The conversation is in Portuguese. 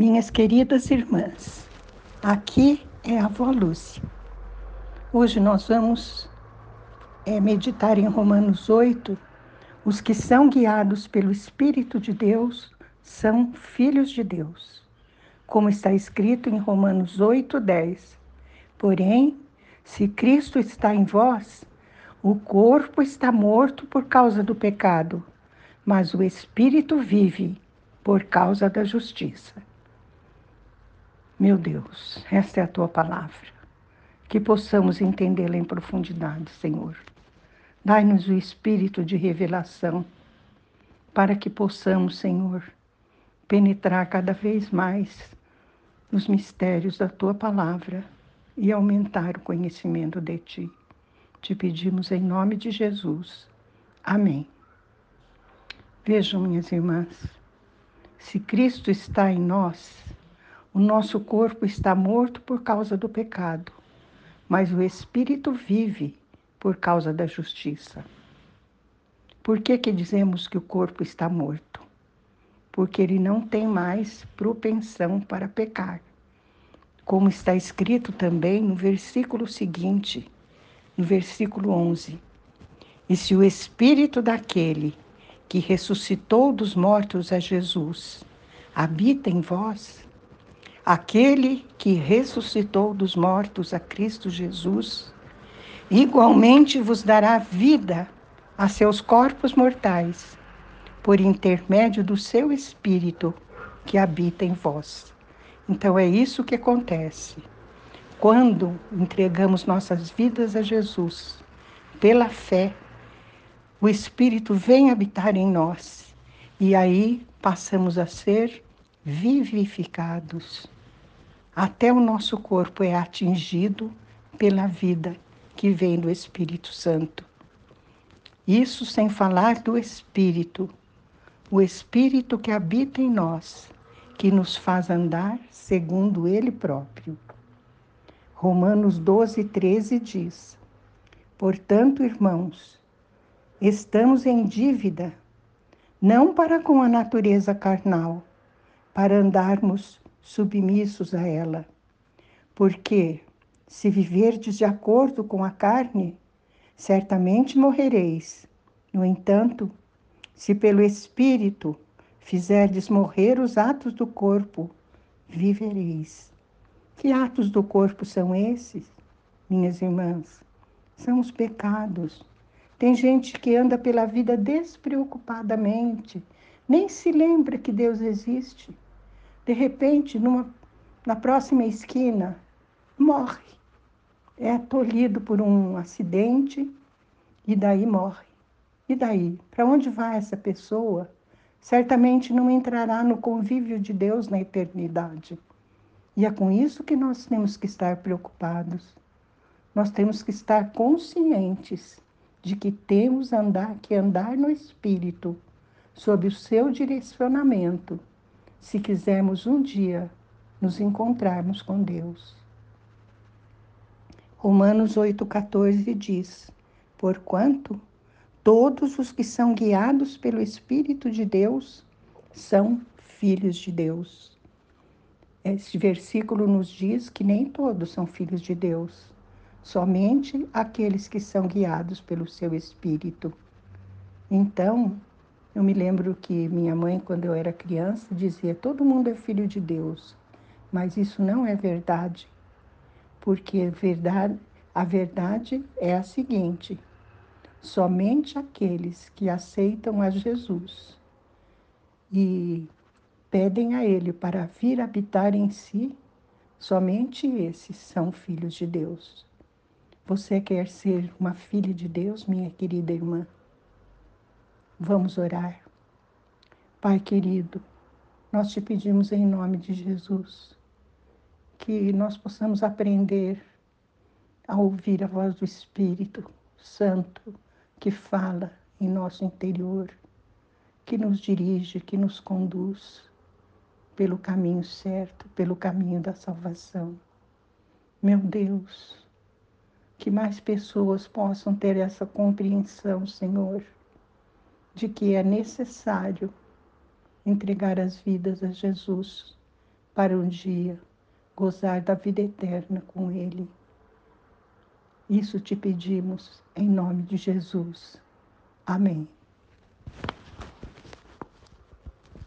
Minhas queridas irmãs, aqui é a avó Lúcia. Hoje nós vamos é, meditar em Romanos 8. Os que são guiados pelo Espírito de Deus são filhos de Deus. Como está escrito em Romanos 8, 10. Porém, se Cristo está em vós, o corpo está morto por causa do pecado, mas o Espírito vive por causa da justiça. Meu Deus, esta é a tua palavra. Que possamos entendê-la em profundidade, Senhor. Dai-nos o espírito de revelação, para que possamos, Senhor, penetrar cada vez mais nos mistérios da tua palavra e aumentar o conhecimento de ti. Te pedimos em nome de Jesus. Amém. Vejam, minhas irmãs, se Cristo está em nós, o nosso corpo está morto por causa do pecado, mas o espírito vive por causa da justiça. Por que, que dizemos que o corpo está morto? Porque ele não tem mais propensão para pecar. Como está escrito também no versículo seguinte, no versículo 11: E se o espírito daquele que ressuscitou dos mortos a Jesus habita em vós, aquele que ressuscitou dos mortos a Cristo Jesus, igualmente vos dará vida a seus corpos mortais, por intermédio do seu Espírito que habita em vós. Então é isso que acontece. Quando entregamos nossas vidas a Jesus, pela fé, o Espírito vem habitar em nós e aí passamos a ser vivificados até o nosso corpo é atingido pela vida que vem do Espírito Santo. Isso sem falar do Espírito, o Espírito que habita em nós, que nos faz andar segundo Ele próprio. Romanos 12, 13 diz: Portanto, irmãos, estamos em dívida, não para com a natureza carnal, para andarmos submissos a ela. Porque, se viverdes de acordo com a carne, certamente morrereis. No entanto, se pelo Espírito fizerdes morrer os atos do corpo, vivereis. Que atos do corpo são esses, minhas irmãs? São os pecados. Tem gente que anda pela vida despreocupadamente, nem se lembra que Deus existe. De repente, numa, na próxima esquina, morre. É tolhido por um acidente e daí morre. E daí? Para onde vai essa pessoa? Certamente não entrará no convívio de Deus na eternidade. E é com isso que nós temos que estar preocupados. Nós temos que estar conscientes de que temos andar, que andar no Espírito, sob o seu direcionamento se quisermos um dia nos encontrarmos com Deus. Romanos 8,14 diz: Porquanto todos os que são guiados pelo Espírito de Deus são filhos de Deus. Este versículo nos diz que nem todos são filhos de Deus, somente aqueles que são guiados pelo seu Espírito. Então, eu me lembro que minha mãe, quando eu era criança, dizia: todo mundo é filho de Deus. Mas isso não é verdade, porque verdade, a verdade é a seguinte: somente aqueles que aceitam a Jesus e pedem a Ele para vir habitar em si, somente esses são filhos de Deus. Você quer ser uma filha de Deus, minha querida irmã? Vamos orar. Pai querido, nós te pedimos em nome de Jesus que nós possamos aprender a ouvir a voz do Espírito Santo que fala em nosso interior, que nos dirige, que nos conduz pelo caminho certo, pelo caminho da salvação. Meu Deus, que mais pessoas possam ter essa compreensão, Senhor de que é necessário entregar as vidas a Jesus para um dia gozar da vida eterna com Ele. Isso te pedimos em nome de Jesus. Amém.